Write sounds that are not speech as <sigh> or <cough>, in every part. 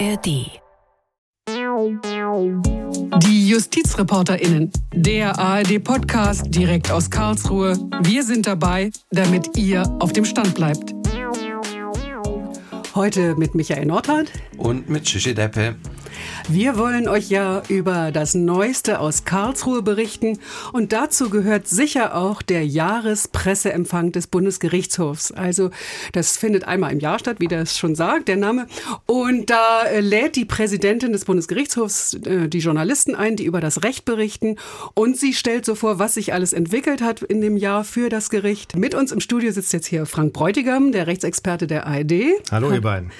ARD. Die JustizreporterInnen, der ARD-Podcast direkt aus Karlsruhe. Wir sind dabei, damit ihr auf dem Stand bleibt. Heute mit Michael Nordhardt und mit Shishi Deppe. Wir wollen euch ja über das Neueste aus Karlsruhe berichten und dazu gehört sicher auch der Jahrespresseempfang des Bundesgerichtshofs. Also das findet einmal im Jahr statt, wie das schon sagt, der Name. Und da äh, lädt die Präsidentin des Bundesgerichtshofs äh, die Journalisten ein, die über das Recht berichten und sie stellt so vor, was sich alles entwickelt hat in dem Jahr für das Gericht. Mit uns im Studio sitzt jetzt hier Frank Bräutigam, der Rechtsexperte der ARD. Hallo ihr beiden.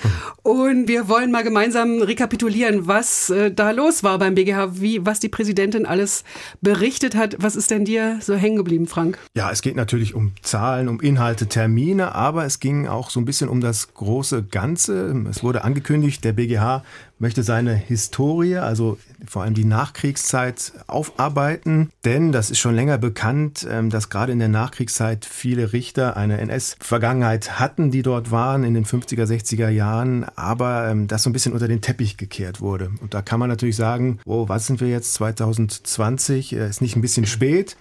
Und wir wollen mal gemeinsam rekapitulieren, was äh, da los war beim BGH, wie, was die Präsidentin alles berichtet hat. Was ist denn dir so hängen geblieben, Frank? Ja, es geht natürlich um Zahlen, um Inhalte, Termine, aber es ging auch so ein bisschen um das große Ganze. Es wurde angekündigt, der BGH möchte seine Historie, also vor allem die Nachkriegszeit, aufarbeiten. Denn das ist schon länger bekannt, ähm, dass gerade in der Nachkriegszeit viele Richter eine NS-Vergangenheit hatten, die dort waren in den 50er, 60er Jahren, aber ähm, das so ein bisschen unter den Teppich gekehrt wurde. Und da kann man natürlich sagen, oh, was sind wir jetzt 2020? Äh, ist nicht ein bisschen spät?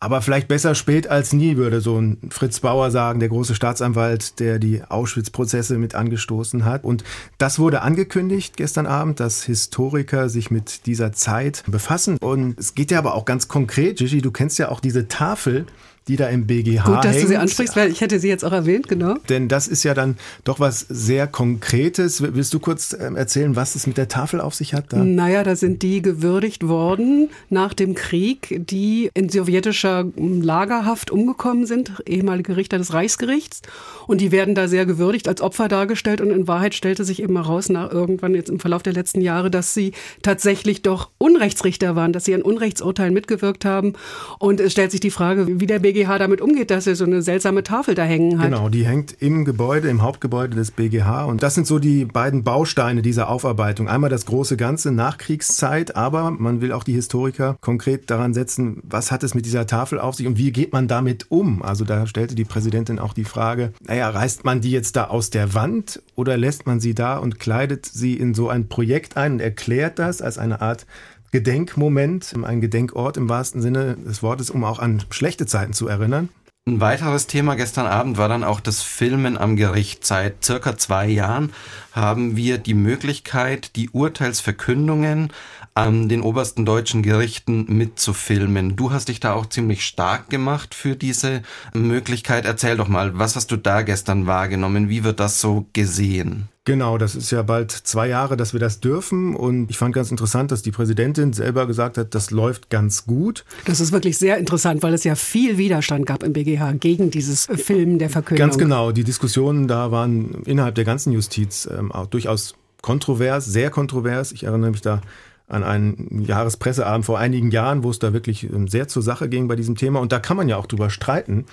Aber vielleicht besser spät als nie, würde so ein Fritz Bauer sagen, der große Staatsanwalt, der die Auschwitz-Prozesse mit angestoßen hat. Und das wurde angekündigt gestern Abend, dass Historiker sich mit dieser Zeit befassen. Und es geht ja aber auch ganz konkret, Gigi, du kennst ja auch diese Tafel, die da im BGH Gut, dass hängt. du sie ansprichst, weil ich hätte sie jetzt auch erwähnt, genau. Denn das ist ja dann doch was sehr Konkretes. Willst du kurz ähm, erzählen, was es mit der Tafel auf sich hat? Da? Naja, da sind die gewürdigt worden nach dem Krieg, die in sowjetischer Lagerhaft umgekommen sind, ehemalige Richter des Reichsgerichts. Und die werden da sehr gewürdigt als Opfer dargestellt. Und in Wahrheit stellte sich eben heraus, nach irgendwann jetzt im Verlauf der letzten Jahre, dass sie tatsächlich doch Unrechtsrichter waren, dass sie an Unrechtsurteilen mitgewirkt haben. Und es stellt sich die Frage, wie der BGH BGH damit umgeht, dass er so eine seltsame Tafel da hängen hat. Genau, die hängt im Gebäude, im Hauptgebäude des BGH. Und das sind so die beiden Bausteine dieser Aufarbeitung. Einmal das große Ganze Nachkriegszeit, aber man will auch die Historiker konkret daran setzen, was hat es mit dieser Tafel auf sich und wie geht man damit um? Also da stellte die Präsidentin auch die Frage, naja, reißt man die jetzt da aus der Wand oder lässt man sie da und kleidet sie in so ein Projekt ein und erklärt das als eine Art Gedenkmoment, ein Gedenkort im wahrsten Sinne des Wortes, um auch an schlechte Zeiten zu erinnern. Ein weiteres Thema gestern Abend war dann auch das Filmen am Gericht. Seit circa zwei Jahren haben wir die Möglichkeit, die Urteilsverkündungen an den obersten deutschen Gerichten mitzufilmen. Du hast dich da auch ziemlich stark gemacht für diese Möglichkeit. Erzähl doch mal, was hast du da gestern wahrgenommen? Wie wird das so gesehen? Genau, das ist ja bald zwei Jahre, dass wir das dürfen. Und ich fand ganz interessant, dass die Präsidentin selber gesagt hat, das läuft ganz gut. Das ist wirklich sehr interessant, weil es ja viel Widerstand gab im BGH gegen dieses Filmen der Verkündung. Ganz genau. Die Diskussionen da waren innerhalb der ganzen Justiz ähm, auch durchaus kontrovers, sehr kontrovers. Ich erinnere mich da an einen Jahrespresseabend vor einigen Jahren, wo es da wirklich ähm, sehr zur Sache ging bei diesem Thema. Und da kann man ja auch drüber streiten.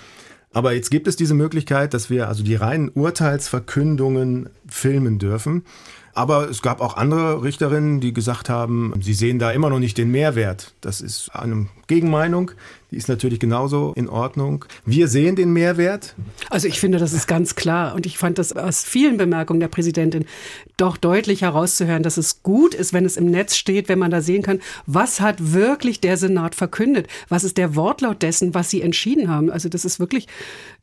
Aber jetzt gibt es diese Möglichkeit, dass wir also die reinen Urteilsverkündungen filmen dürfen. Aber es gab auch andere Richterinnen, die gesagt haben, sie sehen da immer noch nicht den Mehrwert. Das ist eine Gegenmeinung. Die ist natürlich genauso in Ordnung. Wir sehen den Mehrwert. Also ich finde, das ist ganz klar. Und ich fand das aus vielen Bemerkungen der Präsidentin doch deutlich herauszuhören, dass es gut ist, wenn es im Netz steht, wenn man da sehen kann, was hat wirklich der Senat verkündet? Was ist der Wortlaut dessen, was sie entschieden haben? Also das ist wirklich,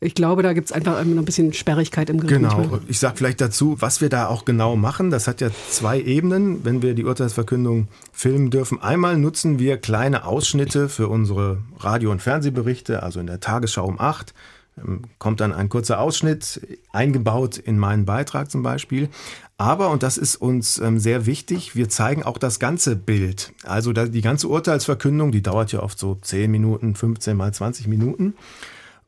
ich glaube, da gibt es einfach noch ein bisschen Sperrigkeit im Gericht. Genau. Ich sage vielleicht dazu, was wir da auch genau machen. Das hat ja zwei Ebenen, wenn wir die Urteilsverkündung filmen dürfen. Einmal nutzen wir kleine Ausschnitte für unsere Radio Radio- und Fernsehberichte, also in der Tagesschau um 8, ähm, kommt dann ein kurzer Ausschnitt, eingebaut in meinen Beitrag zum Beispiel. Aber, und das ist uns ähm, sehr wichtig, wir zeigen auch das ganze Bild. Also die ganze Urteilsverkündung, die dauert ja oft so 10 Minuten, 15 mal 20 Minuten.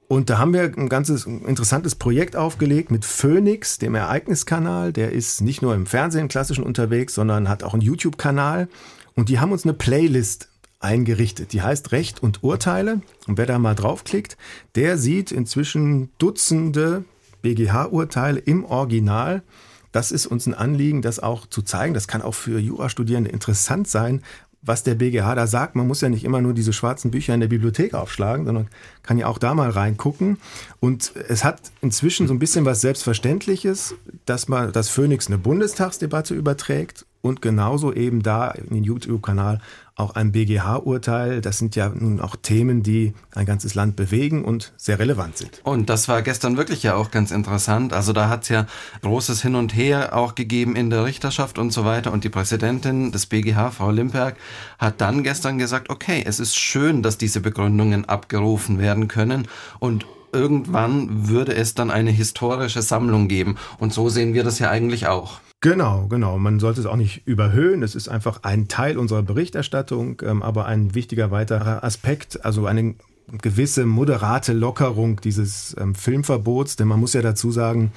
Und da haben wir ein ganzes interessantes Projekt aufgelegt mit Phoenix, dem Ereigniskanal. Der ist nicht nur im Fernsehen klassischen unterwegs, sondern hat auch einen YouTube-Kanal. Und die haben uns eine Playlist eingerichtet. Die heißt Recht und Urteile. Und wer da mal draufklickt, der sieht inzwischen Dutzende BGH-Urteile im Original. Das ist uns ein Anliegen, das auch zu zeigen. Das kann auch für Jurastudierende interessant sein, was der BGH da sagt. Man muss ja nicht immer nur diese schwarzen Bücher in der Bibliothek aufschlagen, sondern kann ja auch da mal reingucken. Und es hat inzwischen so ein bisschen was Selbstverständliches. dass man das Phoenix eine Bundestagsdebatte überträgt und genauso eben da in den YouTube-Kanal auch ein BGH-Urteil. Das sind ja nun auch Themen, die ein ganzes Land bewegen und sehr relevant sind. Und das war gestern wirklich ja auch ganz interessant. Also da hat es ja großes Hin und Her auch gegeben in der Richterschaft und so weiter. Und die Präsidentin des BGH, Frau Limperg, hat dann gestern gesagt, okay, es ist schön, dass diese Begründungen abgerufen werden können. Und irgendwann würde es dann eine historische Sammlung geben. Und so sehen wir das ja eigentlich auch. Genau, genau. Man sollte es auch nicht überhöhen. Es ist einfach ein Teil unserer Berichterstattung, ähm, aber ein wichtiger weiterer Aspekt, also eine gewisse moderate Lockerung dieses ähm, Filmverbots. Denn man muss ja dazu sagen,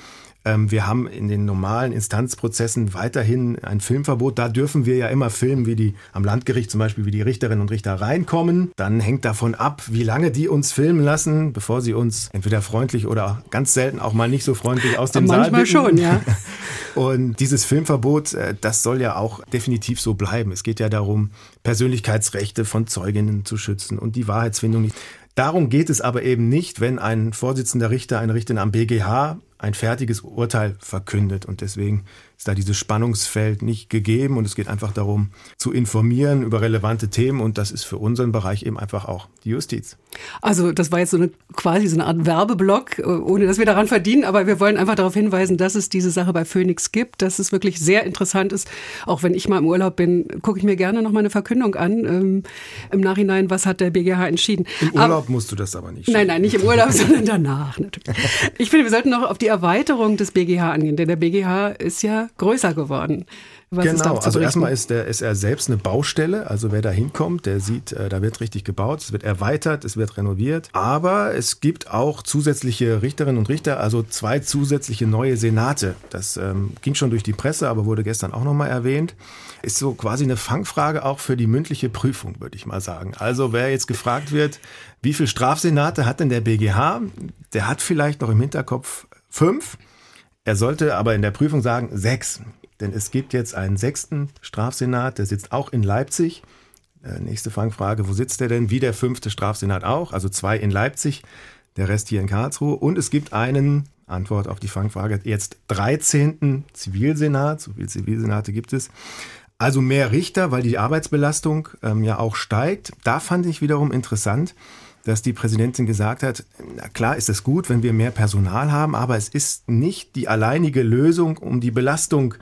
wir haben in den normalen Instanzprozessen weiterhin ein Filmverbot. Da dürfen wir ja immer filmen, wie die am Landgericht zum Beispiel, wie die Richterinnen und Richter reinkommen. Dann hängt davon ab, wie lange die uns filmen lassen, bevor sie uns entweder freundlich oder ganz selten auch mal nicht so freundlich aus dem Manchmal Saal Manchmal schon, ja. <laughs> Und dieses Filmverbot, äh, das soll ja auch definitiv so bleiben. Es geht ja darum, Persönlichkeitsrechte von Zeuginnen zu schützen und die Wahrheitsfindung nicht. Darum geht es aber eben nicht, wenn ein Vorsitzender Richter, eine Richterin am BGH ein fertiges Urteil verkündet. Und deswegen ist da dieses Spannungsfeld nicht gegeben und es geht einfach darum, zu informieren über relevante Themen und das ist für unseren Bereich eben einfach auch die Justiz. Also das war jetzt so eine quasi so eine Art Werbeblock, äh, ohne dass wir daran verdienen, aber wir wollen einfach darauf hinweisen, dass es diese Sache bei Phoenix gibt, dass es wirklich sehr interessant ist. Auch wenn ich mal im Urlaub bin, gucke ich mir gerne noch mal eine Verkündung an ähm, im Nachhinein, was hat der BGH entschieden. Im Urlaub aber, musst du das aber nicht. Nein, nein, nicht im Urlaub, <laughs> sondern danach natürlich. Ich finde, wir sollten noch auf die Erweiterung des BGH angehen, denn der BGH ist ja größer geworden. Was genau, also erstmal ist, der, ist er selbst eine Baustelle. Also wer da hinkommt, der sieht, äh, da wird richtig gebaut, es wird erweitert, es wird renoviert. Aber es gibt auch zusätzliche Richterinnen und Richter, also zwei zusätzliche neue Senate. Das ähm, ging schon durch die Presse, aber wurde gestern auch nochmal erwähnt. Ist so quasi eine Fangfrage auch für die mündliche Prüfung, würde ich mal sagen. Also wer jetzt gefragt wird, wie viele Strafsenate hat denn der BGH? Der hat vielleicht noch im Hinterkopf fünf. Er sollte aber in der Prüfung sagen sechs. Denn es gibt jetzt einen sechsten Strafsenat, der sitzt auch in Leipzig. Äh, nächste Fangfrage, wo sitzt der denn? Wie der fünfte Strafsenat auch, also zwei in Leipzig, der Rest hier in Karlsruhe. Und es gibt einen, Antwort auf die Fangfrage, jetzt 13. Zivilsenat, so viele Zivilsenate gibt es. Also mehr Richter, weil die Arbeitsbelastung ähm, ja auch steigt. Da fand ich wiederum interessant, dass die Präsidentin gesagt hat, na klar ist es gut, wenn wir mehr Personal haben, aber es ist nicht die alleinige Lösung, um die Belastung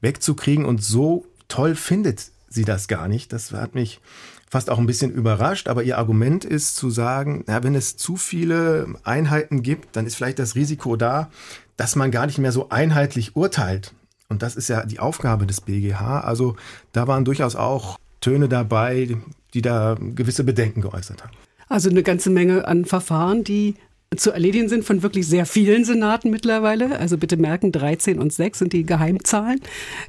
wegzukriegen und so toll findet sie das gar nicht. Das hat mich fast auch ein bisschen überrascht, aber ihr Argument ist zu sagen, na, wenn es zu viele Einheiten gibt, dann ist vielleicht das Risiko da, dass man gar nicht mehr so einheitlich urteilt. Und das ist ja die Aufgabe des BGH. Also da waren durchaus auch Töne dabei, die da gewisse Bedenken geäußert haben. Also eine ganze Menge an Verfahren, die zu erledigen sind von wirklich sehr vielen Senaten mittlerweile. Also bitte merken, 13 und 6 sind die Geheimzahlen.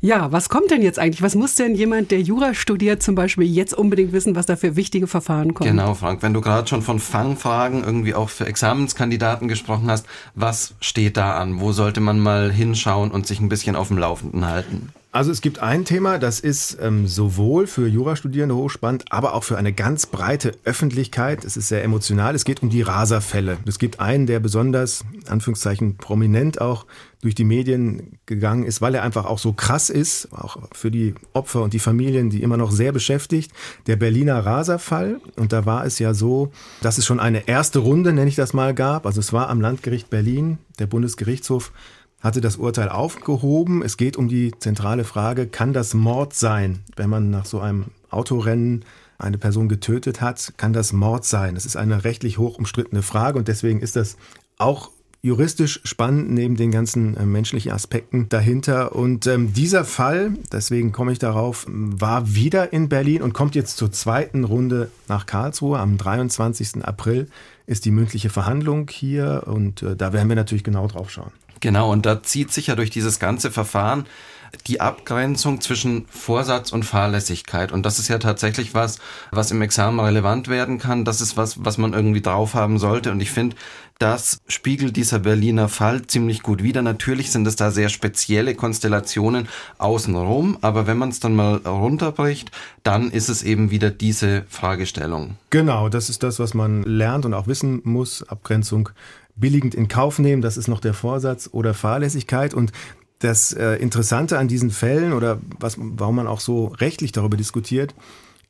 Ja, was kommt denn jetzt eigentlich? Was muss denn jemand, der Jura studiert, zum Beispiel jetzt unbedingt wissen, was da für wichtige Verfahren kommen? Genau, Frank, wenn du gerade schon von Fangfragen irgendwie auch für Examenskandidaten gesprochen hast, was steht da an? Wo sollte man mal hinschauen und sich ein bisschen auf dem Laufenden halten? Also es gibt ein Thema, das ist ähm, sowohl für Jurastudierende hochspannend, aber auch für eine ganz breite Öffentlichkeit. Es ist sehr emotional. Es geht um die Raserfälle. Es gibt einen, der besonders, Anführungszeichen, prominent auch durch die Medien gegangen ist, weil er einfach auch so krass ist, auch für die Opfer und die Familien, die immer noch sehr beschäftigt. Der Berliner Raserfall. Und da war es ja so, dass es schon eine erste Runde, nenne ich das mal, gab. Also es war am Landgericht Berlin, der Bundesgerichtshof hatte das Urteil aufgehoben. Es geht um die zentrale Frage, kann das Mord sein, wenn man nach so einem Autorennen eine Person getötet hat, kann das Mord sein? Das ist eine rechtlich hoch umstrittene Frage und deswegen ist das auch juristisch spannend neben den ganzen äh, menschlichen Aspekten dahinter. Und ähm, dieser Fall, deswegen komme ich darauf, war wieder in Berlin und kommt jetzt zur zweiten Runde nach Karlsruhe. Am 23. April ist die mündliche Verhandlung hier und äh, da werden wir natürlich genau drauf schauen. Genau, und da zieht sich ja durch dieses ganze Verfahren die Abgrenzung zwischen Vorsatz und Fahrlässigkeit. Und das ist ja tatsächlich was, was im Examen relevant werden kann. Das ist was, was man irgendwie drauf haben sollte. Und ich finde, das spiegelt dieser Berliner Fall ziemlich gut wider. Natürlich sind es da sehr spezielle Konstellationen außenrum, aber wenn man es dann mal runterbricht, dann ist es eben wieder diese Fragestellung. Genau, das ist das, was man lernt und auch wissen muss. Abgrenzung billigend in Kauf nehmen, das ist noch der Vorsatz oder Fahrlässigkeit. Und Das äh, Interessante an diesen Fällen oder was, warum man auch so rechtlich darüber diskutiert,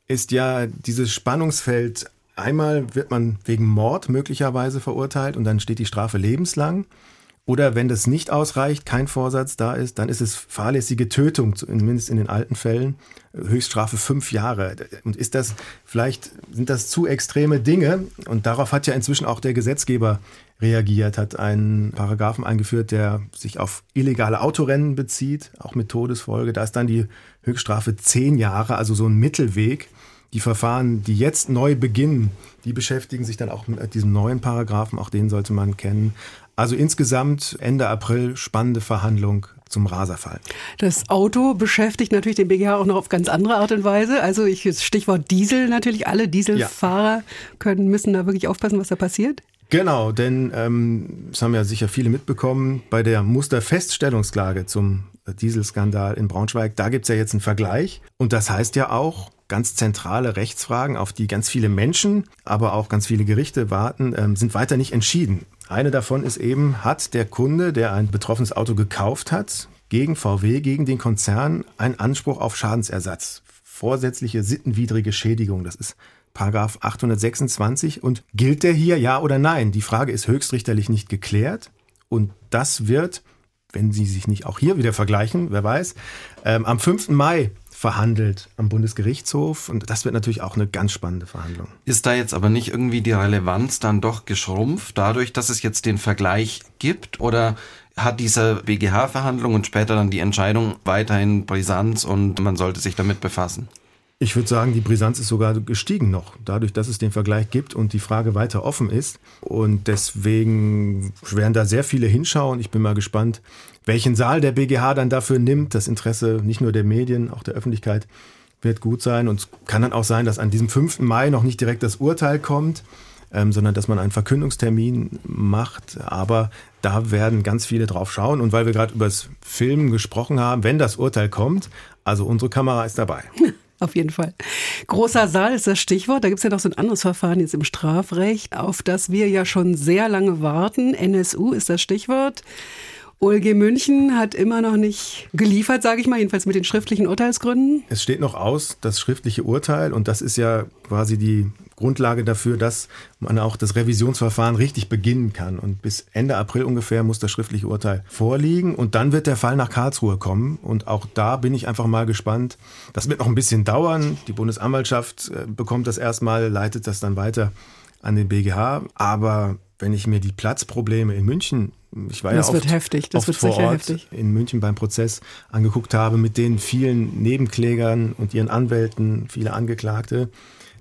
ist ja dieses Spannungsfeld. Einmal wird man wegen Mord möglicherweise verurteilt und dann steht die Strafe lebenslang. Oder wenn das nicht ausreicht, kein Vorsatz da ist, dann ist es fahrlässige Tötung, zumindest in den alten Fällen, Höchststrafe fünf Jahre. Und ist das vielleicht, sind das zu extreme Dinge? Und darauf hat ja inzwischen auch der Gesetzgeber reagiert, hat einen Paragraphen eingeführt, der sich auf illegale Autorennen bezieht, auch mit Todesfolge. Da ist dann die Höchststrafe zehn Jahre, also so ein Mittelweg. Die Verfahren, die jetzt neu beginnen, die beschäftigen sich dann auch mit diesem neuen Paragraphen, auch den sollte man kennen. Also insgesamt Ende April spannende Verhandlung zum Raserfall. Das Auto beschäftigt natürlich den BGH auch noch auf ganz andere Art und Weise. Also ich, Stichwort Diesel natürlich. Alle Dieselfahrer ja. können, müssen da wirklich aufpassen, was da passiert. Genau, denn ähm, das haben ja sicher viele mitbekommen, bei der Musterfeststellungsklage zum Dieselskandal in Braunschweig, da gibt es ja jetzt einen Vergleich. Und das heißt ja auch, ganz zentrale Rechtsfragen, auf die ganz viele Menschen, aber auch ganz viele Gerichte warten, ähm, sind weiter nicht entschieden. Eine davon ist eben, hat der Kunde, der ein betroffenes Auto gekauft hat, gegen VW, gegen den Konzern, einen Anspruch auf Schadensersatz. Vorsätzliche sittenwidrige Schädigung. Das ist Paragraph 826 und gilt der hier ja oder nein? Die Frage ist höchstrichterlich nicht geklärt und das wird, wenn Sie sich nicht auch hier wieder vergleichen, wer weiß, ähm, am 5. Mai verhandelt am Bundesgerichtshof. Und das wird natürlich auch eine ganz spannende Verhandlung. Ist da jetzt aber nicht irgendwie die Relevanz dann doch geschrumpft, dadurch, dass es jetzt den Vergleich gibt? Oder hat diese BGH-Verhandlung und später dann die Entscheidung weiterhin Brisanz und man sollte sich damit befassen? Ich würde sagen, die Brisanz ist sogar gestiegen noch, dadurch, dass es den Vergleich gibt und die Frage weiter offen ist. Und deswegen werden da sehr viele hinschauen. Ich bin mal gespannt, welchen Saal der BGH dann dafür nimmt. Das Interesse nicht nur der Medien, auch der Öffentlichkeit wird gut sein. Und es kann dann auch sein, dass an diesem 5. Mai noch nicht direkt das Urteil kommt, ähm, sondern dass man einen Verkündungstermin macht. Aber da werden ganz viele drauf schauen. Und weil wir gerade über das Filmen gesprochen haben, wenn das Urteil kommt, also unsere Kamera ist dabei. <laughs> Auf jeden Fall. Großer Saal ist das Stichwort. Da gibt es ja noch so ein anderes Verfahren jetzt im Strafrecht, auf das wir ja schon sehr lange warten. NSU ist das Stichwort. OLG München hat immer noch nicht geliefert, sage ich mal, jedenfalls mit den schriftlichen Urteilsgründen. Es steht noch aus, das schriftliche Urteil, und das ist ja quasi die Grundlage dafür, dass man auch das Revisionsverfahren richtig beginnen kann. Und bis Ende April ungefähr muss das schriftliche Urteil vorliegen. Und dann wird der Fall nach Karlsruhe kommen. Und auch da bin ich einfach mal gespannt. Das wird noch ein bisschen dauern. Die Bundesanwaltschaft äh, bekommt das erstmal, leitet das dann weiter an den BGH. Aber wenn ich mir die Platzprobleme in München ich war das ja oft, wird heftig. Das wird sicher Ort heftig. in München beim Prozess angeguckt habe mit den vielen Nebenklägern und ihren Anwälten, viele Angeklagte.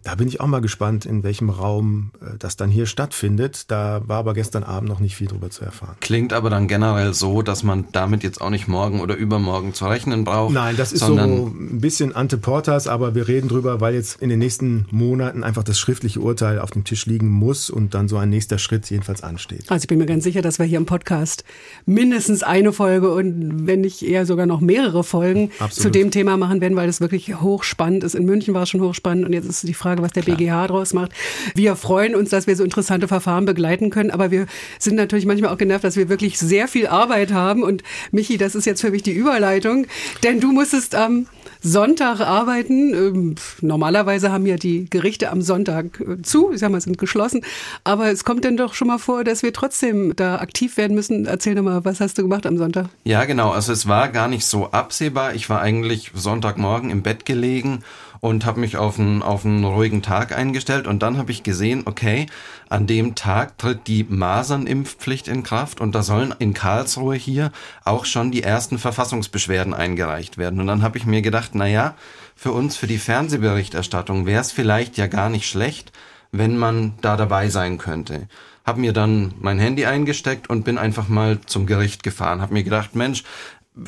Da bin ich auch mal gespannt, in welchem Raum äh, das dann hier stattfindet. Da war aber gestern Abend noch nicht viel drüber zu erfahren. Klingt aber dann generell so, dass man damit jetzt auch nicht morgen oder übermorgen zu rechnen braucht. Nein, das ist so ein bisschen ante portas, aber wir reden drüber, weil jetzt in den nächsten Monaten einfach das schriftliche Urteil auf dem Tisch liegen muss und dann so ein nächster Schritt jedenfalls ansteht. Also ich bin mir ganz sicher, dass wir hier im Podcast mindestens eine Folge und wenn nicht eher sogar noch mehrere Folgen Absolut. zu dem Thema machen werden, weil es wirklich hochspannend ist. In München war es schon hochspannend und jetzt ist die Frage, Frage, was der Klar. BGH daraus macht. Wir freuen uns, dass wir so interessante Verfahren begleiten können, aber wir sind natürlich manchmal auch genervt, dass wir wirklich sehr viel Arbeit haben. Und Michi, das ist jetzt für mich die Überleitung, denn du musstest am Sonntag arbeiten. Ähm, normalerweise haben ja die Gerichte am Sonntag äh, zu, ich sag mal, sind geschlossen. Aber es kommt dann doch schon mal vor, dass wir trotzdem da aktiv werden müssen. Erzähl doch mal, was hast du gemacht am Sonntag? Ja, genau. Also es war gar nicht so absehbar. Ich war eigentlich Sonntagmorgen im Bett gelegen und habe mich auf einen, auf einen ruhigen Tag eingestellt und dann habe ich gesehen, okay, an dem Tag tritt die Masernimpfpflicht in Kraft und da sollen in Karlsruhe hier auch schon die ersten Verfassungsbeschwerden eingereicht werden. Und dann habe ich mir gedacht, na ja, für uns, für die Fernsehberichterstattung wäre es vielleicht ja gar nicht schlecht, wenn man da dabei sein könnte. Hab mir dann mein Handy eingesteckt und bin einfach mal zum Gericht gefahren. Hab mir gedacht, Mensch,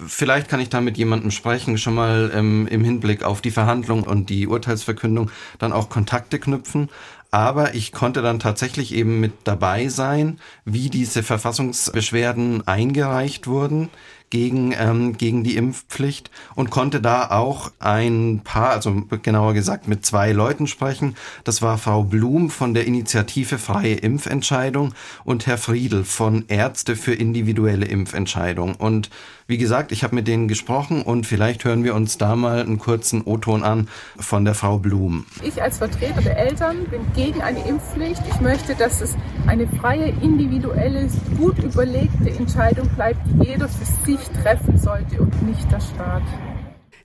Vielleicht kann ich da mit jemandem sprechen, schon mal ähm, im Hinblick auf die Verhandlung und die Urteilsverkündung dann auch Kontakte knüpfen. Aber ich konnte dann tatsächlich eben mit dabei sein, wie diese Verfassungsbeschwerden eingereicht wurden gegen, ähm, gegen die Impfpflicht und konnte da auch ein paar, also genauer gesagt mit zwei Leuten sprechen. Das war Frau Blum von der Initiative Freie Impfentscheidung und Herr Friedel von Ärzte für individuelle Impfentscheidung. Und wie gesagt, ich habe mit denen gesprochen und vielleicht hören wir uns da mal einen kurzen O-Ton an von der Frau Blum. Ich als Vertreter der Eltern bin gegen eine Impfpflicht. Ich möchte, dass es eine freie, individuelle, gut überlegte Entscheidung bleibt, die jeder für sich treffen sollte und nicht der Staat.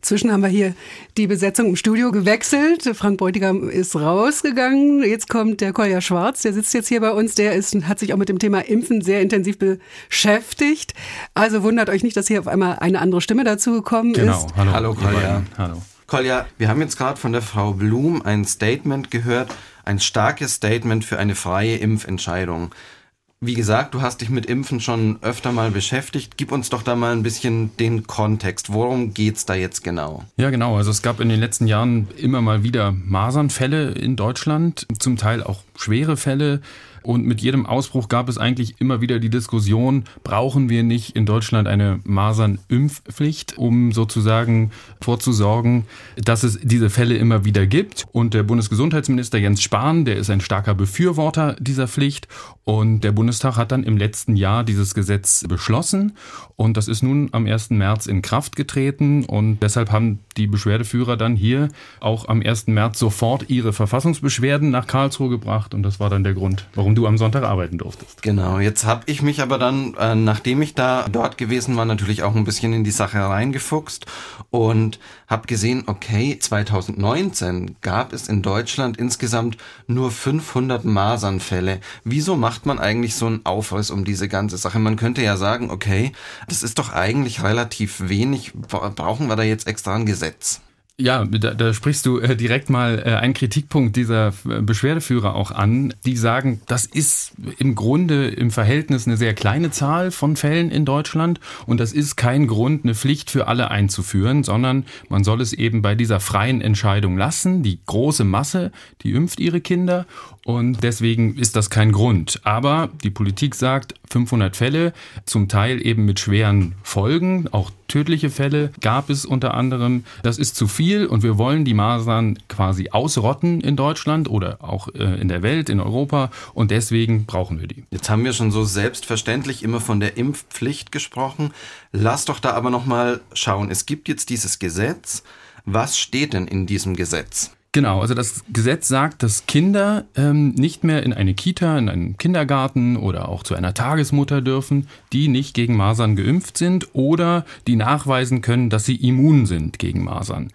Zwischen haben wir hier die Besetzung im Studio gewechselt. Frank Beutigam ist rausgegangen. Jetzt kommt der Kolja Schwarz, der sitzt jetzt hier bei uns. Der ist, hat sich auch mit dem Thema Impfen sehr intensiv beschäftigt. Also wundert euch nicht, dass hier auf einmal eine andere Stimme dazugekommen genau. ist. Hallo, Hallo Kolja. Hallo. Kolja, wir haben jetzt gerade von der Frau Blum ein Statement gehört, ein starkes Statement für eine freie Impfentscheidung. Wie gesagt, du hast dich mit Impfen schon öfter mal beschäftigt. Gib uns doch da mal ein bisschen den Kontext. Worum geht's da jetzt genau? Ja, genau. Also es gab in den letzten Jahren immer mal wieder Masernfälle in Deutschland, zum Teil auch schwere Fälle. Und mit jedem Ausbruch gab es eigentlich immer wieder die Diskussion, brauchen wir nicht in Deutschland eine Masernimpfpflicht, um sozusagen vorzusorgen, dass es diese Fälle immer wieder gibt. Und der Bundesgesundheitsminister Jens Spahn, der ist ein starker Befürworter dieser Pflicht. Und der Bundestag hat dann im letzten Jahr dieses Gesetz beschlossen. Und das ist nun am 1. März in Kraft getreten. Und deshalb haben die Beschwerdeführer dann hier auch am 1. März sofort ihre Verfassungsbeschwerden nach Karlsruhe gebracht. Und das war dann der Grund, warum du am Sonntag arbeiten durftest. Genau, jetzt habe ich mich aber dann, äh, nachdem ich da dort gewesen war, natürlich auch ein bisschen in die Sache reingefuchst und habe gesehen, okay, 2019 gab es in Deutschland insgesamt nur 500 Masernfälle. Wieso macht man eigentlich so einen Aufriss um diese ganze Sache? Man könnte ja sagen, okay, das ist doch eigentlich relativ wenig. Brauchen wir da jetzt extra ein Gesetz? Ja, da, da sprichst du äh, direkt mal äh, einen Kritikpunkt dieser äh, Beschwerdeführer auch an. Die sagen, das ist im Grunde im Verhältnis eine sehr kleine Zahl von Fällen in Deutschland und das ist kein Grund, eine Pflicht für alle einzuführen, sondern man soll es eben bei dieser freien Entscheidung lassen. Die große Masse, die impft ihre Kinder und deswegen ist das kein Grund. Aber die Politik sagt, 500 Fälle, zum Teil eben mit schweren Folgen, auch tödliche Fälle gab es unter anderem. Das ist zu viel und wir wollen die Masern quasi ausrotten in Deutschland oder auch äh, in der Welt, in Europa und deswegen brauchen wir die. Jetzt haben wir schon so selbstverständlich immer von der Impfpflicht gesprochen. Lass doch da aber noch mal schauen. Es gibt jetzt dieses Gesetz. Was steht denn in diesem Gesetz? Genau, also das Gesetz sagt, dass Kinder ähm, nicht mehr in eine Kita, in einen Kindergarten oder auch zu einer Tagesmutter dürfen, die nicht gegen Masern geimpft sind oder die nachweisen können, dass sie immun sind gegen Masern.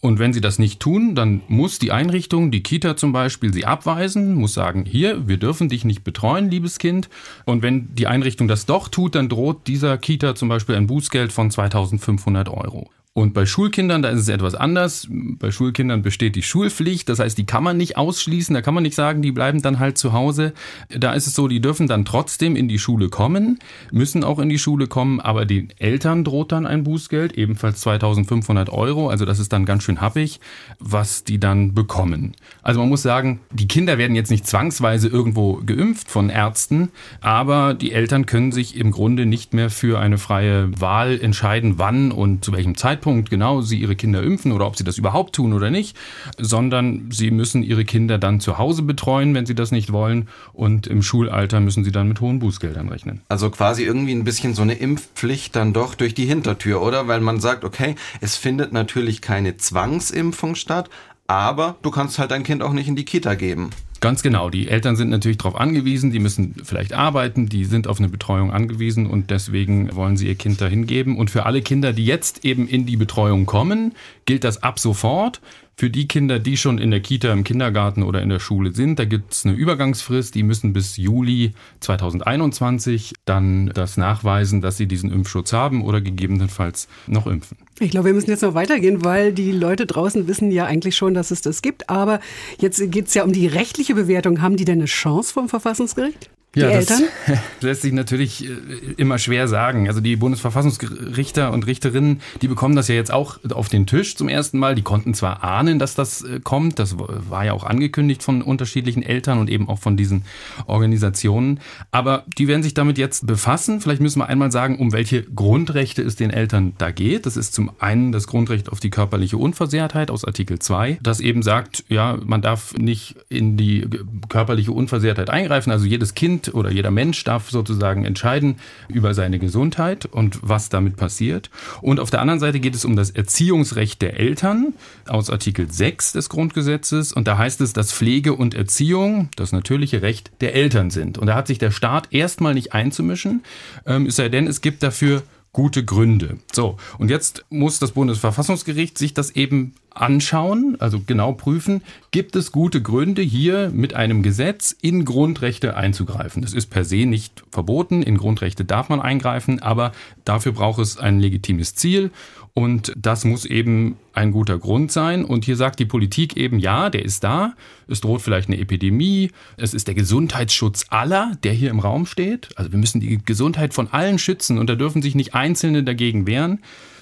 Und wenn sie das nicht tun, dann muss die Einrichtung, die Kita zum Beispiel, sie abweisen, muss sagen, hier, wir dürfen dich nicht betreuen, liebes Kind. Und wenn die Einrichtung das doch tut, dann droht dieser Kita zum Beispiel ein Bußgeld von 2500 Euro. Und bei Schulkindern, da ist es etwas anders. Bei Schulkindern besteht die Schulpflicht, das heißt, die kann man nicht ausschließen, da kann man nicht sagen, die bleiben dann halt zu Hause. Da ist es so, die dürfen dann trotzdem in die Schule kommen, müssen auch in die Schule kommen, aber den Eltern droht dann ein Bußgeld, ebenfalls 2500 Euro, also das ist dann ganz schön happig, was die dann bekommen. Also man muss sagen, die Kinder werden jetzt nicht zwangsweise irgendwo geimpft von Ärzten, aber die Eltern können sich im Grunde nicht mehr für eine freie Wahl entscheiden, wann und zu welchem Zeitpunkt Zeitpunkt genau sie ihre Kinder impfen oder ob sie das überhaupt tun oder nicht, sondern sie müssen ihre Kinder dann zu Hause betreuen, wenn sie das nicht wollen. Und im Schulalter müssen sie dann mit hohen Bußgeldern rechnen. Also quasi irgendwie ein bisschen so eine Impfpflicht dann doch durch die Hintertür, oder? Weil man sagt, okay, es findet natürlich keine Zwangsimpfung statt, aber du kannst halt dein Kind auch nicht in die Kita geben. Ganz genau. Die Eltern sind natürlich darauf angewiesen, die müssen vielleicht arbeiten, die sind auf eine Betreuung angewiesen und deswegen wollen sie ihr Kind dahin geben. Und für alle Kinder, die jetzt eben in die Betreuung kommen, gilt das ab sofort. Für die Kinder, die schon in der Kita, im Kindergarten oder in der Schule sind, da gibt es eine Übergangsfrist. Die müssen bis Juli 2021 dann das nachweisen, dass sie diesen Impfschutz haben oder gegebenenfalls noch impfen. Ich glaube, wir müssen jetzt noch weitergehen, weil die Leute draußen wissen ja eigentlich schon, dass es das gibt. Aber jetzt geht es ja um die rechtliche Bewertung. Haben die denn eine Chance vom Verfassungsgericht? Die ja, Eltern? Das <laughs> lässt sich natürlich äh, immer schwer sagen. Also die Bundesverfassungsrichter und Richterinnen, die bekommen das ja jetzt auch auf den Tisch zum ersten Mal. Die konnten zwar ahnen, dass das äh, kommt, das war ja auch angekündigt von unterschiedlichen Eltern und eben auch von diesen Organisationen, aber die werden sich damit jetzt befassen. Vielleicht müssen wir einmal sagen, um welche Grundrechte es den Eltern da geht. Das ist zum einen das Grundrecht auf die körperliche Unversehrtheit aus Artikel 2, das eben sagt, ja, man darf nicht in die körperliche Unversehrtheit eingreifen. Also jedes Kind oder jeder Mensch darf sozusagen entscheiden über seine Gesundheit und was damit passiert. Und auf der anderen Seite geht es um das Erziehungsrecht der Eltern aus Artikel 6 des Grundgesetzes. Und da heißt es, dass Pflege und Erziehung das natürliche Recht der Eltern sind. Und da hat sich der Staat erstmal nicht einzumischen, ähm, es sei denn, es gibt dafür gute Gründe. So, und jetzt muss das Bundesverfassungsgericht sich das eben anschauen, also genau prüfen, gibt es gute Gründe, hier mit einem Gesetz in Grundrechte einzugreifen. Das ist per se nicht verboten, in Grundrechte darf man eingreifen, aber dafür braucht es ein legitimes Ziel und das muss eben ein guter Grund sein. Und hier sagt die Politik eben, ja, der ist da. Es droht vielleicht eine Epidemie. Es ist der Gesundheitsschutz aller, der hier im Raum steht. Also wir müssen die Gesundheit von allen schützen und da dürfen sich nicht Einzelne dagegen wehren.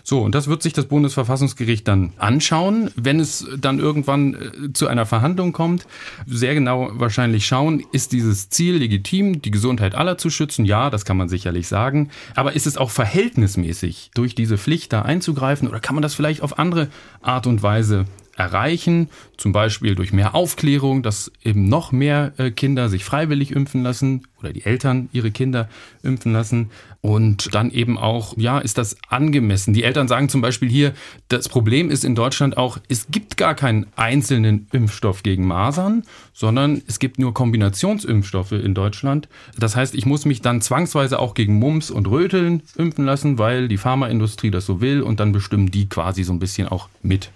So, und das wird sich das Bundesverfassungsgericht dann anschauen, wenn es dann irgendwann äh, zu einer Verhandlung kommt. Sehr genau wahrscheinlich schauen, ist dieses Ziel legitim, die Gesundheit aller zu schützen? Ja, das kann man sicherlich sagen. Aber ist es auch verhältnismäßig, durch diese Pflicht da einzugreifen? Oder kann man das vielleicht auf andere Art und Weise erreichen, zum Beispiel durch mehr Aufklärung, dass eben noch mehr äh, Kinder sich freiwillig impfen lassen oder die Eltern ihre Kinder impfen lassen. Und dann eben auch, ja, ist das angemessen? Die Eltern sagen zum Beispiel hier, das Problem ist in Deutschland auch, es gibt gar keinen einzelnen Impfstoff gegen Masern, sondern es gibt nur Kombinationsimpfstoffe in Deutschland. Das heißt, ich muss mich dann zwangsweise auch gegen Mumps und Röteln impfen lassen, weil die Pharmaindustrie das so will und dann bestimmen die quasi so ein bisschen auch mit.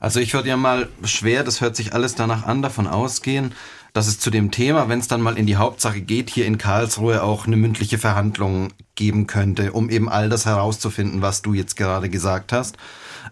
Also ich würde ja mal schwer, das hört sich alles danach an, davon ausgehen, dass es zu dem Thema, wenn es dann mal in die Hauptsache geht, hier in Karlsruhe auch eine mündliche Verhandlung geben könnte, um eben all das herauszufinden, was du jetzt gerade gesagt hast.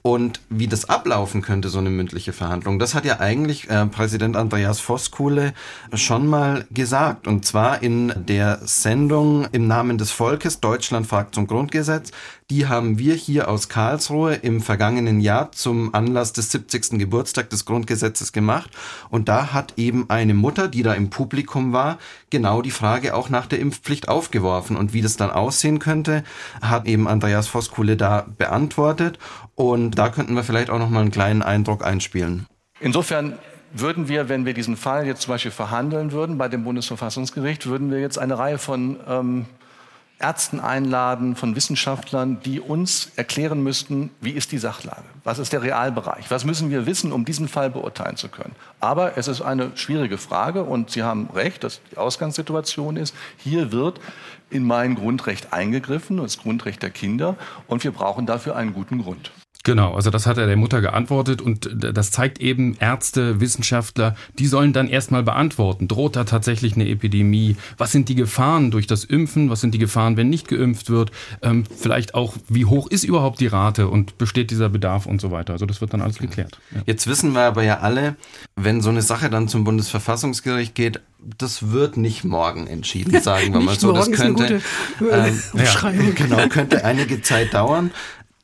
Und wie das ablaufen könnte, so eine mündliche Verhandlung, das hat ja eigentlich äh, Präsident Andreas Voskuhle schon mal gesagt. Und zwar in der Sendung im Namen des Volkes, Deutschland fragt zum Grundgesetz. Die haben wir hier aus Karlsruhe im vergangenen Jahr zum Anlass des 70. Geburtstag des Grundgesetzes gemacht. Und da hat eben eine Mutter, die da im Publikum war, genau die Frage auch nach der Impfpflicht aufgeworfen. Und wie das dann aussehen könnte, hat eben Andreas Voskuhle da beantwortet. Und da könnten wir vielleicht auch noch mal einen kleinen Eindruck einspielen. Insofern würden wir, wenn wir diesen Fall jetzt zum Beispiel verhandeln würden bei dem Bundesverfassungsgericht, würden wir jetzt eine Reihe von ähm, Ärzten einladen, von Wissenschaftlern, die uns erklären müssten, wie ist die Sachlage, was ist der Realbereich, was müssen wir wissen, um diesen Fall beurteilen zu können. Aber es ist eine schwierige Frage und Sie haben recht, dass die Ausgangssituation ist, hier wird in mein Grundrecht eingegriffen, das Grundrecht der Kinder, und wir brauchen dafür einen guten Grund. Genau, also das hat er der Mutter geantwortet und das zeigt eben Ärzte, Wissenschaftler, die sollen dann erstmal beantworten, droht da tatsächlich eine Epidemie? Was sind die Gefahren durch das Impfen? Was sind die Gefahren, wenn nicht geimpft wird? Ähm, vielleicht auch, wie hoch ist überhaupt die Rate und besteht dieser Bedarf und so weiter? Also das wird dann alles geklärt. Ja. Jetzt wissen wir aber ja alle, wenn so eine Sache dann zum Bundesverfassungsgericht geht, das wird nicht morgen entschieden, <laughs> sagen wir mal so. Das könnte, ähm, ja, <laughs> genau, könnte einige Zeit dauern.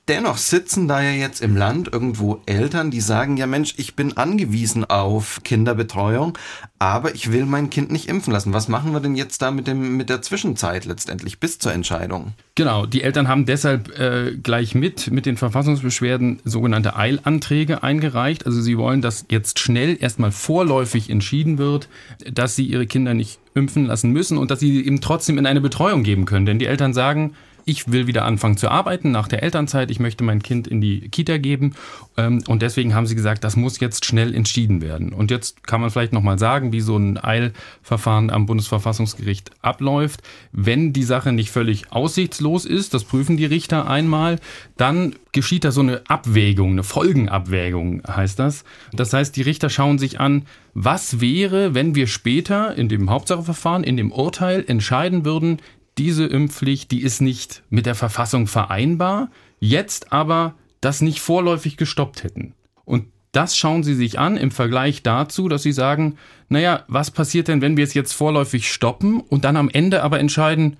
Dennoch sitzen da ja jetzt im Land irgendwo Eltern, die sagen, ja Mensch, ich bin angewiesen auf Kinderbetreuung, aber ich will mein Kind nicht impfen lassen. Was machen wir denn jetzt da mit, dem, mit der Zwischenzeit letztendlich bis zur Entscheidung? Genau, die Eltern haben deshalb äh, gleich mit, mit den Verfassungsbeschwerden sogenannte Eilanträge eingereicht. Also sie wollen, dass jetzt schnell erstmal vorläufig entschieden wird, dass sie ihre Kinder nicht impfen lassen müssen und dass sie eben trotzdem in eine Betreuung geben können. Denn die Eltern sagen, ich will wieder anfangen zu arbeiten nach der Elternzeit, ich möchte mein Kind in die Kita geben ähm, und deswegen haben sie gesagt, das muss jetzt schnell entschieden werden. Und jetzt kann man vielleicht nochmal sagen, wie so ein Eilverfahren am Bundesverfassungsgericht abläuft. Wenn die Sache nicht völlig aussichtslos ist, das prüfen die Richter einmal, dann geschieht da so eine Abwägung, eine Folgenabwägung heißt das. Das heißt, die Richter schauen sich an, was wäre, wenn wir später in dem Hauptsacheverfahren, in dem Urteil entscheiden würden, diese Impfpflicht, die ist nicht mit der Verfassung vereinbar, jetzt aber das nicht vorläufig gestoppt hätten. Und das schauen Sie sich an im Vergleich dazu, dass Sie sagen, naja, was passiert denn, wenn wir es jetzt vorläufig stoppen und dann am Ende aber entscheiden,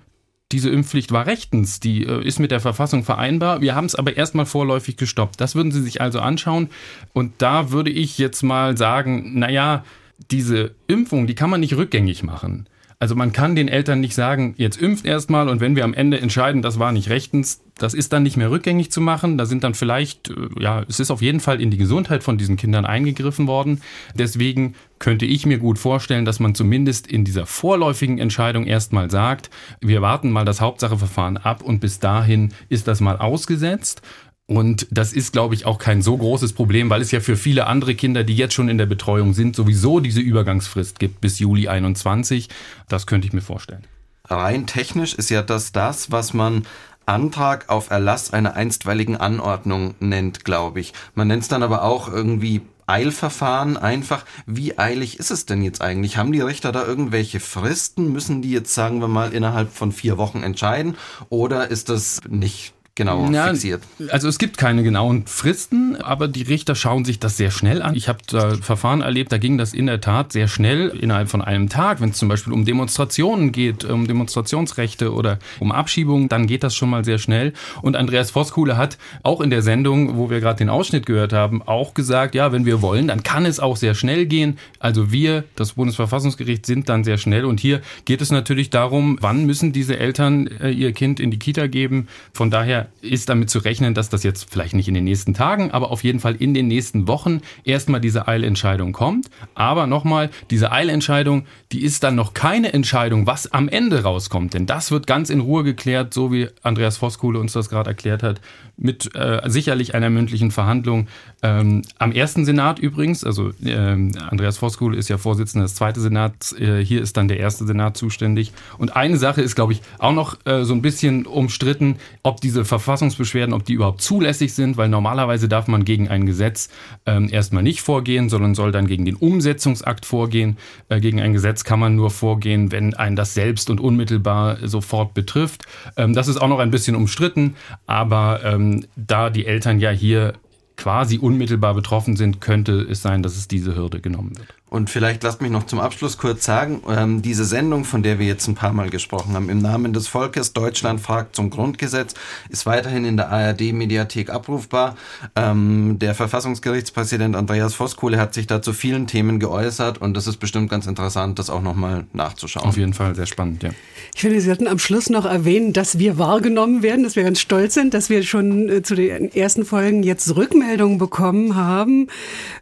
diese Impfpflicht war rechtens, die äh, ist mit der Verfassung vereinbar. Wir haben es aber erstmal vorläufig gestoppt. Das würden Sie sich also anschauen. Und da würde ich jetzt mal sagen, naja, diese Impfung, die kann man nicht rückgängig machen. Also man kann den Eltern nicht sagen, jetzt impft erstmal und wenn wir am Ende entscheiden, das war nicht rechtens, das ist dann nicht mehr rückgängig zu machen. Da sind dann vielleicht, äh, ja, es ist auf jeden Fall in die Gesundheit von diesen Kindern eingegriffen worden. Deswegen könnte ich mir gut vorstellen, dass man zumindest in dieser vorläufigen Entscheidung erstmal sagt, wir warten mal das Hauptsacheverfahren ab und bis dahin ist das mal ausgesetzt. Und das ist, glaube ich, auch kein so großes Problem, weil es ja für viele andere Kinder, die jetzt schon in der Betreuung sind, sowieso diese Übergangsfrist gibt bis Juli 21. Das könnte ich mir vorstellen. Rein technisch ist ja das das, was man Antrag auf Erlass einer einstweiligen Anordnung nennt, glaube ich. Man nennt es dann aber auch irgendwie Eilverfahren einfach. Wie eilig ist es denn jetzt eigentlich? Haben die Richter da irgendwelche Fristen? Müssen die jetzt, sagen wir mal, innerhalb von vier Wochen entscheiden? Oder ist das nicht genau ja, fixiert? Also es gibt keine genauen Fristen, aber die Richter schauen sich das sehr schnell an. Ich habe da Verfahren erlebt, da ging das in der Tat sehr schnell innerhalb von einem Tag. Wenn es zum Beispiel um Demonstrationen geht, um Demonstrationsrechte oder um Abschiebungen, dann geht das schon mal sehr schnell. Und Andreas Voskuhle hat auch in der Sendung, wo wir gerade den Ausschnitt gehört haben, auch gesagt, ja, wenn wir wollen, dann kann es auch sehr schnell gehen. Also wir, das Bundesverfassungsgericht, sind dann sehr schnell. Und hier geht es natürlich darum, wann müssen diese Eltern äh, ihr Kind in die Kita geben. Von daher ist damit zu rechnen, dass das jetzt vielleicht nicht in den nächsten Tagen, aber auf jeden Fall in den nächsten Wochen erstmal diese Eilentscheidung kommt. Aber nochmal, diese Eilentscheidung, die ist dann noch keine Entscheidung, was am Ende rauskommt. Denn das wird ganz in Ruhe geklärt, so wie Andreas Voskuhle uns das gerade erklärt hat, mit äh, sicherlich einer mündlichen Verhandlung. Ähm, am ersten Senat übrigens, also äh, Andreas Voskuhle ist ja Vorsitzender des zweiten Senats, äh, hier ist dann der erste Senat zuständig. Und eine Sache ist, glaube ich, auch noch äh, so ein bisschen umstritten, ob diese Verfassungsbeschwerden, ob die überhaupt zulässig sind, weil normalerweise darf man gegen ein Gesetz ähm, erstmal nicht vorgehen, sondern soll dann gegen den Umsetzungsakt vorgehen. Äh, gegen ein Gesetz kann man nur vorgehen, wenn einen das selbst und unmittelbar sofort betrifft. Ähm, das ist auch noch ein bisschen umstritten, aber ähm, da die Eltern ja hier quasi unmittelbar betroffen sind, könnte es sein, dass es diese Hürde genommen wird. Und vielleicht lasst mich noch zum Abschluss kurz sagen, ähm, diese Sendung, von der wir jetzt ein paar Mal gesprochen haben, im Namen des Volkes, Deutschland fragt zum Grundgesetz, ist weiterhin in der ARD-Mediathek abrufbar. Ähm, der Verfassungsgerichtspräsident Andreas Voskuhle hat sich da zu vielen Themen geäußert und das ist bestimmt ganz interessant, das auch nochmal nachzuschauen. Auf jeden Fall sehr spannend, ja. Ich finde, Sie hatten am Schluss noch erwähnen, dass wir wahrgenommen werden, dass wir ganz stolz sind, dass wir schon äh, zu den ersten Folgen jetzt Rückmeldungen bekommen haben.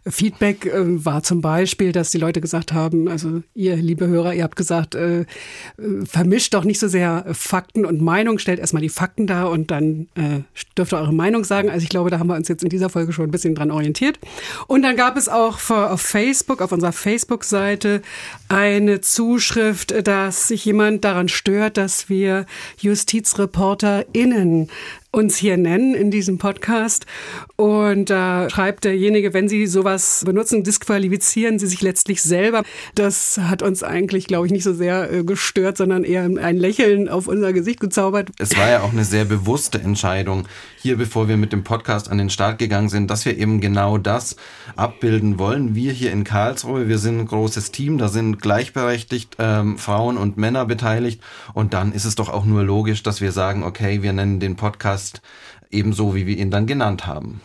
Feedback äh, war zum Beispiel, dass die Leute gesagt haben, also ihr, liebe Hörer, ihr habt gesagt, äh, äh, vermischt doch nicht so sehr Fakten und Meinung, stellt erstmal die Fakten dar und dann äh, dürft ihr eure Meinung sagen. Also ich glaube, da haben wir uns jetzt in dieser Folge schon ein bisschen dran orientiert. Und dann gab es auch auf Facebook, auf unserer Facebook-Seite eine Zuschrift, dass sich jemand daran stört, dass wir JustizreporterInnen uns hier nennen in diesem Podcast. Und da schreibt derjenige, wenn Sie sowas benutzen, disqualifizieren Sie sich letztlich selber. Das hat uns eigentlich, glaube ich, nicht so sehr äh, gestört, sondern eher ein Lächeln auf unser Gesicht gezaubert. Es war ja auch eine sehr bewusste Entscheidung hier, bevor wir mit dem Podcast an den Start gegangen sind, dass wir eben genau das abbilden wollen. Wir hier in Karlsruhe, wir sind ein großes Team, da sind gleichberechtigt ähm, Frauen und Männer beteiligt. Und dann ist es doch auch nur logisch, dass wir sagen, okay, wir nennen den Podcast Podcast ebenso, wie wir ihn dann genannt haben.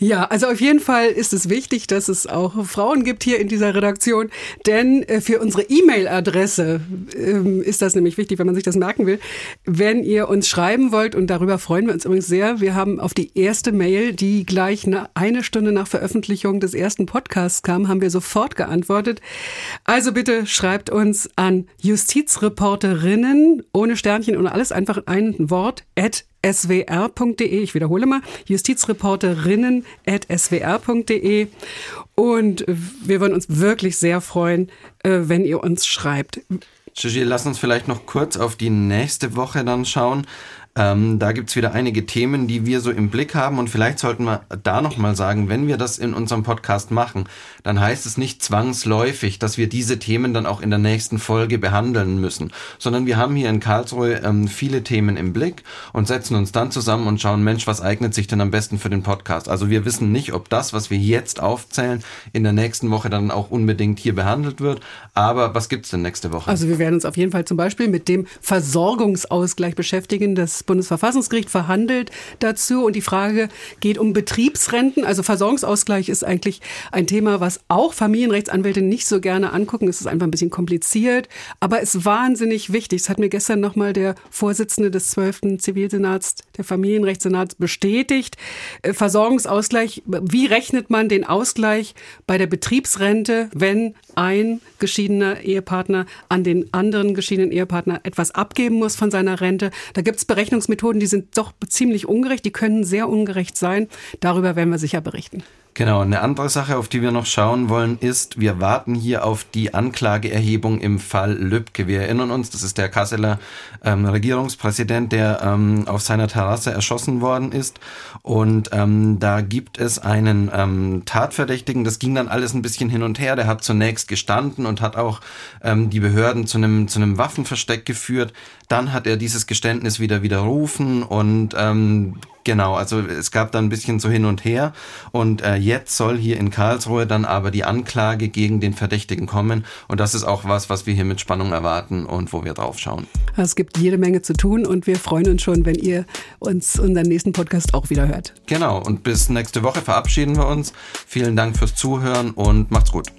Ja, also auf jeden Fall ist es wichtig, dass es auch Frauen gibt hier in dieser Redaktion, denn äh, für unsere E-Mail-Adresse ähm, ist das nämlich wichtig, wenn man sich das merken will. Wenn ihr uns schreiben wollt, und darüber freuen wir uns übrigens sehr, wir haben auf die erste Mail, die gleich eine Stunde nach Veröffentlichung des ersten Podcasts kam, haben wir sofort geantwortet. Also bitte schreibt uns an Justizreporterinnen ohne Sternchen und alles einfach ein Wort at swr.de. Ich wiederhole mal, Justizreporterinnen at swr.de. Und wir würden uns wirklich sehr freuen, äh, wenn ihr uns schreibt. Gigi, lass uns vielleicht noch kurz auf die nächste Woche dann schauen. Ähm, da gibt's wieder einige Themen, die wir so im Blick haben und vielleicht sollten wir da nochmal sagen, wenn wir das in unserem Podcast machen, dann heißt es nicht zwangsläufig, dass wir diese Themen dann auch in der nächsten Folge behandeln müssen, sondern wir haben hier in Karlsruhe ähm, viele Themen im Blick und setzen uns dann zusammen und schauen, Mensch, was eignet sich denn am besten für den Podcast? Also wir wissen nicht, ob das, was wir jetzt aufzählen, in der nächsten Woche dann auch unbedingt hier behandelt wird, aber was gibt's denn nächste Woche? Also wir werden uns auf jeden Fall zum Beispiel mit dem Versorgungsausgleich beschäftigen. Das Bundesverfassungsgericht verhandelt dazu und die Frage geht um Betriebsrenten. Also Versorgungsausgleich ist eigentlich ein Thema, was auch Familienrechtsanwälte nicht so gerne angucken. Es ist einfach ein bisschen kompliziert, aber ist wahnsinnig wichtig. Das hat mir gestern nochmal der Vorsitzende des 12. Zivilsenats, der Familienrechtssenats bestätigt. Äh, Versorgungsausgleich, wie rechnet man den Ausgleich bei der Betriebsrente, wenn ein geschiedener Ehepartner an den anderen geschiedenen Ehepartner etwas abgeben muss von seiner Rente. Da gibt es Berechnungsmethoden, die sind doch ziemlich ungerecht, die können sehr ungerecht sein. Darüber werden wir sicher berichten. Genau, eine andere Sache, auf die wir noch schauen wollen, ist, wir warten hier auf die Anklageerhebung im Fall Lübcke. Wir erinnern uns, das ist der Kasseler ähm, Regierungspräsident, der ähm, auf seiner Terrasse erschossen worden ist. Und ähm, da gibt es einen ähm, Tatverdächtigen, das ging dann alles ein bisschen hin und her. Der hat zunächst gestanden und hat auch ähm, die Behörden zu einem, zu einem Waffenversteck geführt. Dann hat er dieses Geständnis wieder widerrufen und ähm, Genau, also es gab dann ein bisschen so hin und her und äh, jetzt soll hier in Karlsruhe dann aber die Anklage gegen den Verdächtigen kommen und das ist auch was, was wir hier mit Spannung erwarten und wo wir drauf schauen. Es gibt jede Menge zu tun und wir freuen uns schon, wenn ihr uns unseren nächsten Podcast auch wieder hört. Genau, und bis nächste Woche verabschieden wir uns. Vielen Dank fürs Zuhören und macht's gut.